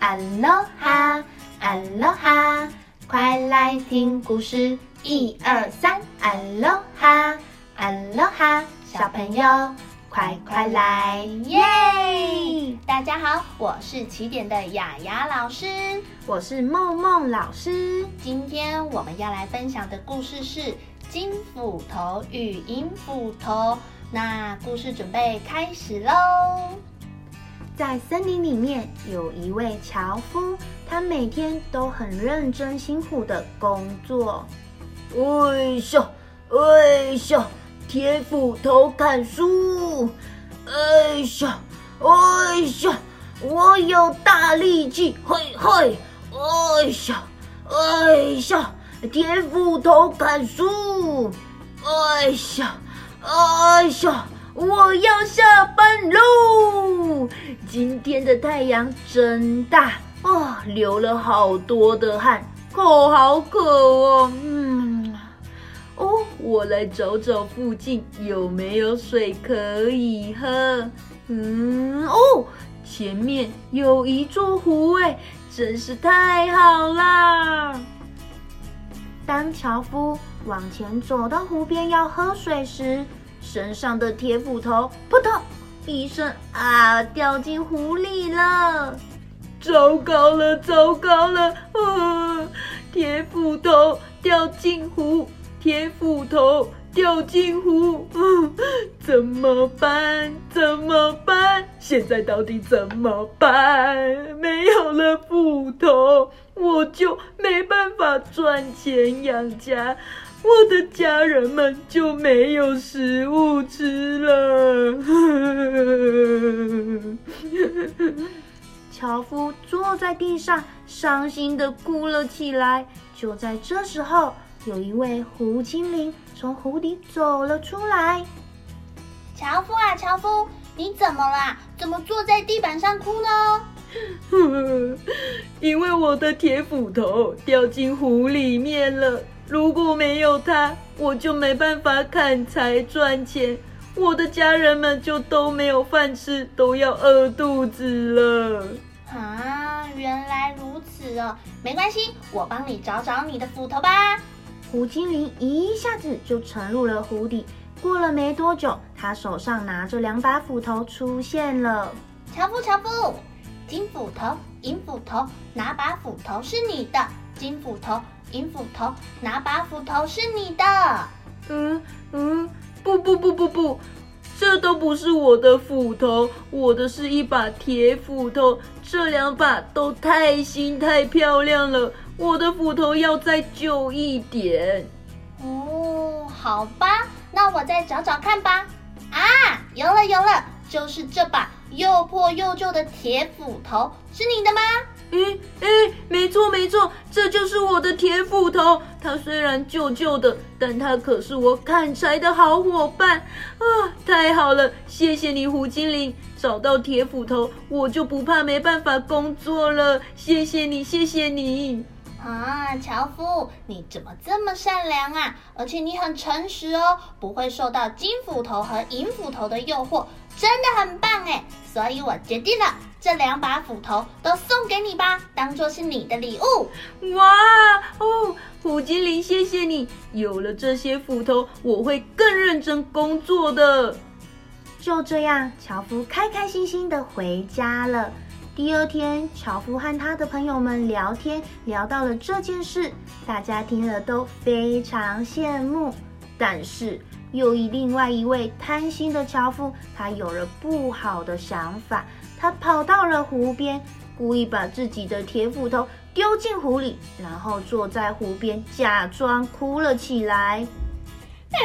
阿罗哈，阿罗哈，快来听故事，一二三，阿罗哈，阿罗哈，小朋友快快来耶！大家好，我是起点的雅雅老师，我是梦梦老师。今天我们要来分享的故事是金斧头与银斧头。那故事准备开始喽！在森林里面有一位樵夫，他每天都很认真辛苦的工作。哎呀，哎呀，铁斧头砍树！哎呀，哎呀，我有大力气！嘿嘿，哎呀，哎呀，铁斧头砍树！哎呀！哎呀，我要下班喽！今天的太阳真大哦，流了好多的汗，口好渴哦。嗯，哦，我来找找附近有没有水可以喝。嗯，哦，前面有一座湖，哎，真是太好啦！当樵夫往前走到湖边要喝水时，身上的铁斧头扑通一声啊，掉进湖里了！糟糕了，糟糕了！啊，铁斧头掉进湖，铁斧头掉进湖，嗯怎么办？怎么办？现在到底怎么办？没有了斧头。我就没办法赚钱养家，我的家人们就没有食物吃了。樵夫坐在地上，伤心的哭了起来。就在这时候，有一位湖精灵从湖底走了出来。樵夫啊，樵夫，你怎么啦？怎么坐在地板上哭呢？因为我的铁斧头掉进湖里面了。如果没有他，我就没办法砍柴赚钱，我的家人们就都没有饭吃，都要饿肚子了。啊，原来如此哦，没关系，我帮你找找你的斧头吧。胡精灵一下子就沉入了湖底。过了没多久，他手上拿着两把斧头出现了。樵夫，樵夫。金斧头，银斧头，哪把斧头是你的？金斧头，银斧头，哪把斧头是你的？嗯嗯，不不不不不，这都不是我的斧头，我的是一把铁斧头。这两把都太新太漂亮了，我的斧头要再旧一点。哦，好吧，那我再找找看吧。啊，有了有了，就是这把。又破又旧的铁斧头是你的吗？嗯嗯，没错没错，这就是我的铁斧头。它虽然旧旧的，但它可是我砍柴的好伙伴啊！太好了，谢谢你，胡精灵，找到铁斧头，我就不怕没办法工作了。谢谢你，谢谢你。啊，樵夫，你怎么这么善良啊？而且你很诚实哦，不会受到金斧头和银斧头的诱惑，真的很棒哎！所以我决定了，这两把斧头都送给你吧，当做是你的礼物。哇哦，虎精灵，谢谢你！有了这些斧头，我会更认真工作的。就这样，樵夫开开心心的回家了。第二天，樵夫和他的朋友们聊天，聊到了这件事，大家听了都非常羡慕。但是，又以另外一位贪心的樵夫，他有了不好的想法，他跑到了湖边，故意把自己的铁斧头丢进湖里，然后坐在湖边假装哭了起来。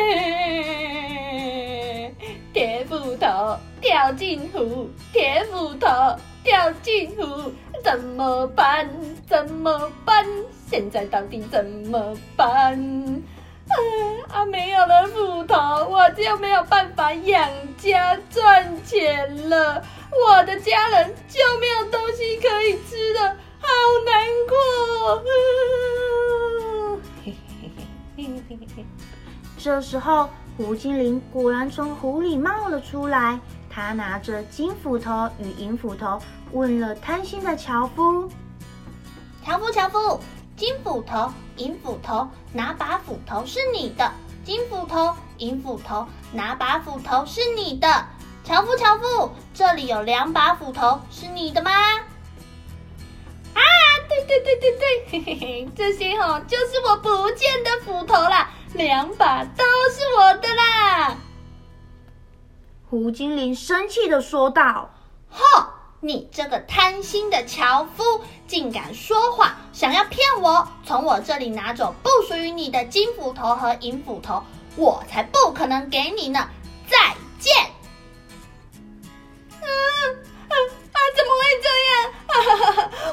铁斧头掉进湖，铁斧头。掉进湖怎么办？怎么办？现在到底怎么办？啊，没有了斧头，我就没有办法养家赚钱了。我的家人就没有东西可以吃了，好难过。这时候，胡精灵果然从湖里冒了出来。他拿着金斧头与银斧头，问了贪心的樵夫：“樵夫，樵夫，金斧头、银斧头，哪把斧头是你的？金斧头、银斧头，哪把斧头是你的？樵夫，樵夫，这里有两把斧头，是你的吗？”啊，对对对对对，嘿嘿嘿，这些哈就是我不见的斧头啦，两把都是我的啦。胡精灵生气的说道：“哼，你这个贪心的樵夫，竟敢说谎，想要骗我，从我这里拿走不属于你的金斧头和银斧头，我才不可能给你呢！再见。”啊啊啊！怎么会这样？啊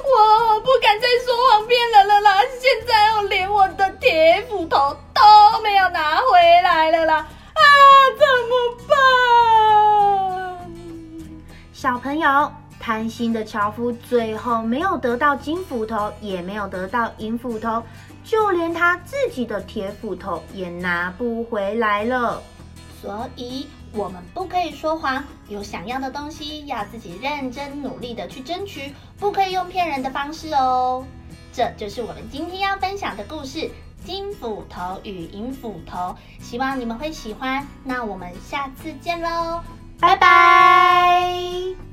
我不敢再说谎骗人了啦！现在我连我的铁斧头都没有拿回来了啦！啊，怎么办？小朋友，贪心的樵夫最后没有得到金斧头，也没有得到银斧头，就连他自己的铁斧头也拿不回来了。所以，我们不可以说谎，有想要的东西要自己认真努力的去争取，不可以用骗人的方式哦。这就是我们今天要分享的故事《金斧头与银斧头》，希望你们会喜欢。那我们下次见喽，拜拜。